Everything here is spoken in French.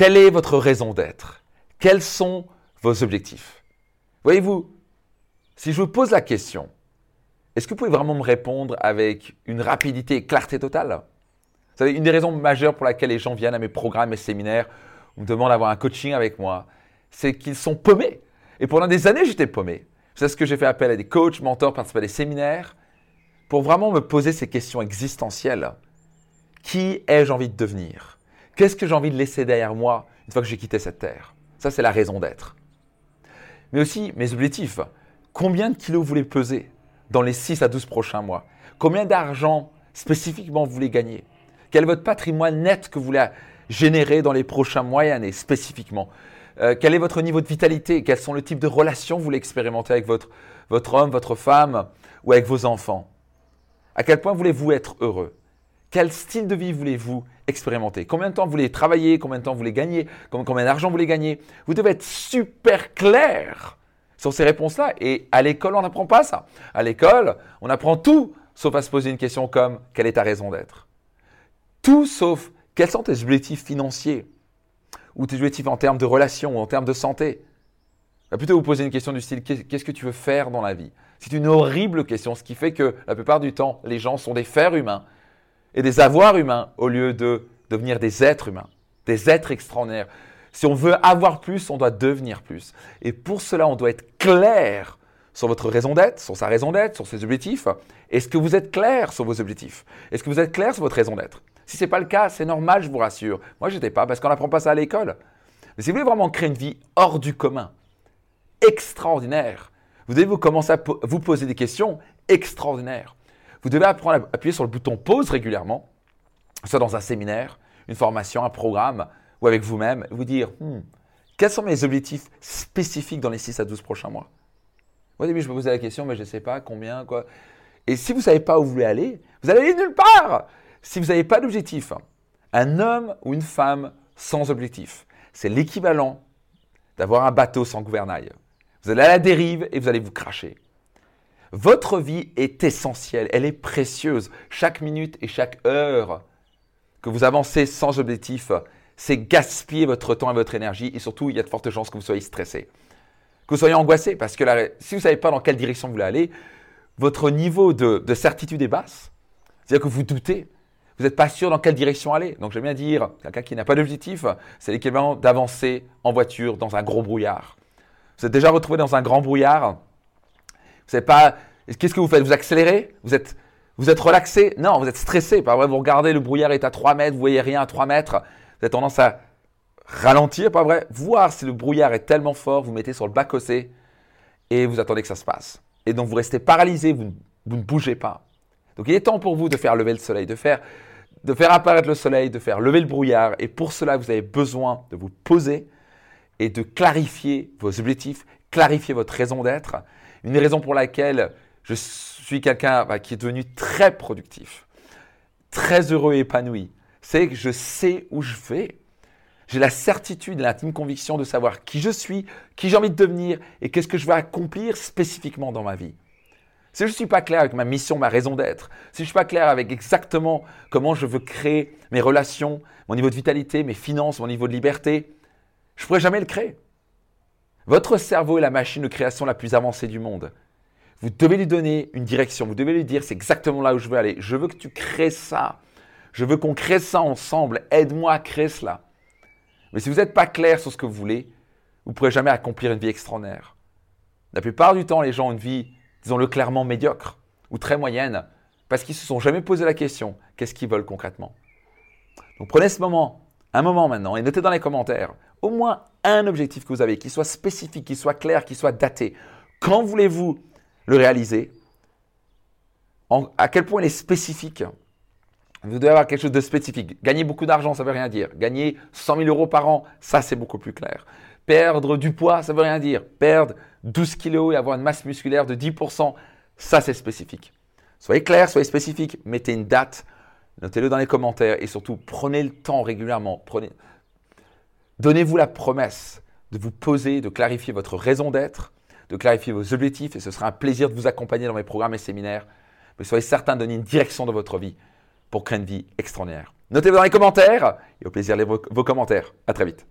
Quelle est votre raison d'être? Quels sont vos objectifs? Voyez-vous, si je vous pose la question, est-ce que vous pouvez vraiment me répondre avec une rapidité et clarté totale? Vous savez, une des raisons majeures pour laquelle les gens viennent à mes programmes et séminaires, ou me demandent d'avoir un coaching avec moi, c'est qu'ils sont paumés. Et pendant des années, j'étais paumé. C'est ce que j'ai fait appel à des coachs, mentors, participer à des séminaires, pour vraiment me poser ces questions existentielles. Qui ai-je envie de devenir? Qu'est-ce que j'ai envie de laisser derrière moi une fois que j'ai quitté cette terre? Ça, c'est la raison d'être. Mais aussi mes objectifs. Combien de kilos vous voulez peser dans les 6 à 12 prochains mois? Combien d'argent spécifiquement vous voulez gagner? Quel est votre patrimoine net que vous voulez générer dans les prochains mois et années spécifiquement? Euh, Quel est votre niveau de vitalité? Quels sont le type de relations que vous voulez expérimenter avec votre, votre homme, votre femme ou avec vos enfants? À quel point voulez-vous être heureux? Quel style de vie voulez-vous expérimenter? Combien de temps vous voulez travailler? Combien de temps vous voulez gagner? Combien d'argent vous voulez gagner? Vous devez être super clair sur ces réponses-là. Et à l'école, on n'apprend pas ça. À l'école, on apprend tout sauf à se poser une question comme quelle est ta raison d'être? Tout sauf quels sont tes objectifs financiers ou tes objectifs en termes de relations ou en termes de santé? Va plutôt vous poser une question du style qu'est-ce que tu veux faire dans la vie? C'est une horrible question, ce qui fait que la plupart du temps, les gens sont des fers humains et des avoirs humains au lieu de devenir des êtres humains, des êtres extraordinaires. Si on veut avoir plus, on doit devenir plus. Et pour cela, on doit être clair sur votre raison d'être, sur sa raison d'être, sur ses objectifs. Est-ce que vous êtes clair sur vos objectifs? Est-ce que vous êtes clair sur votre raison d'être? Si ce n'est pas le cas, c'est normal, je vous rassure. Moi, je n'étais pas parce qu'on n'apprend pas ça à l'école. Mais si vous voulez vraiment créer une vie hors du commun, extraordinaire, vous devez vous commencer à vous poser des questions extraordinaires. Vous devez appuyer sur le bouton pause régulièrement, soit dans un séminaire, une formation, un programme, ou avec vous-même, vous dire hmm, quels sont mes objectifs spécifiques dans les 6 à 12 prochains mois? Au début, je me posais la question, mais je ne sais pas combien, quoi. Et si vous ne savez pas où vous voulez aller, vous allez aller nulle part Si vous n'avez pas d'objectif, un homme ou une femme sans objectif, c'est l'équivalent d'avoir un bateau sans gouvernail. Vous allez à la dérive et vous allez vous cracher. Votre vie est essentielle, elle est précieuse. Chaque minute et chaque heure que vous avancez sans objectif, c'est gaspiller votre temps et votre énergie et surtout, il y a de fortes chances que vous soyez stressé, que vous soyez angoissé parce que si vous ne savez pas dans quelle direction vous voulez aller, votre niveau de, certitude est basse. C'est-à-dire que vous doutez, vous n'êtes pas sûr dans quelle direction aller. Donc j'aime bien dire, quelqu'un qui n'a pas d'objectif, c'est l'équivalent d'avancer en voiture dans un gros brouillard. Vous êtes déjà retrouvé dans un grand brouillard, savez pas. Qu'est-ce que vous faites? Vous accélérez? Vous êtes, vous êtes relaxé? Non, vous êtes stressé. Par exemple, vous regardez, le brouillard est à 3 mètres, vous voyez rien à 3 mètres. Vous avez tendance à ralentir, pas vrai? Voir si le brouillard est tellement fort, vous mettez sur le bas-côté et vous attendez que ça se passe. Et donc vous restez paralysé, vous, vous, ne bougez pas. Donc il est temps pour vous de faire lever le soleil, de faire, de faire apparaître le soleil, de faire lever le brouillard. Et pour cela, vous avez besoin de vous poser et de clarifier vos objectifs, clarifier votre raison d'être une raison pour laquelle je suis quelqu'un bah, qui est devenu très productif, très heureux et épanoui, c'est que je sais où je vais. J'ai la certitude l'intime conviction de savoir qui je suis, qui j'ai envie de devenir et qu'est-ce que je vais accomplir spécifiquement dans ma vie. Si je ne suis pas clair avec ma mission, ma raison d'être, si je ne suis pas clair avec exactement comment je veux créer mes relations, mon niveau de vitalité, mes finances, mon niveau de liberté, je ne pourrai jamais le créer. Votre cerveau est la machine de création la plus avancée du monde. Vous devez lui donner une direction, vous devez lui dire c'est exactement là où je veux aller. Je veux que tu crées ça. Je veux qu'on crée ça ensemble. Aide-moi à créer cela. Mais si vous n'êtes pas clair sur ce que vous voulez, vous ne pourrez jamais accomplir une vie extraordinaire. La plupart du temps, les gens ont une vie, disons-le clairement, médiocre ou très moyenne parce qu'ils ne se sont jamais posé la question qu'est-ce qu'ils veulent concrètement? Donc prenez ce moment, un moment maintenant, et notez dans les commentaires au moins un objectif que vous avez, qui soit spécifique, qui soit clair, qui soit daté. Quand voulez-vous le réaliser? À quel point il est spécifique? Vous devez avoir quelque chose de spécifique. Gagner beaucoup d'argent, ça ne veut rien dire. Gagner 100 000 euros par an, ça c'est beaucoup plus clair. Perdre du poids, ça ne veut rien dire. Perdre 12 kilos et avoir une masse musculaire de 10%, ça c'est spécifique. Soyez clair, soyez spécifique, mettez une date, notez-le dans les commentaires et surtout prenez le temps régulièrement. Donnez-vous la promesse de vous poser, de clarifier votre raison d'être, de clarifier vos objectifs et ce sera un plaisir de vous accompagner dans mes programmes et séminaires. Mais soyez certain de donner une direction dans votre vie pour créer une vie extraordinaire. Notez-le dans les commentaires et au plaisir de vos commentaires. À très vite.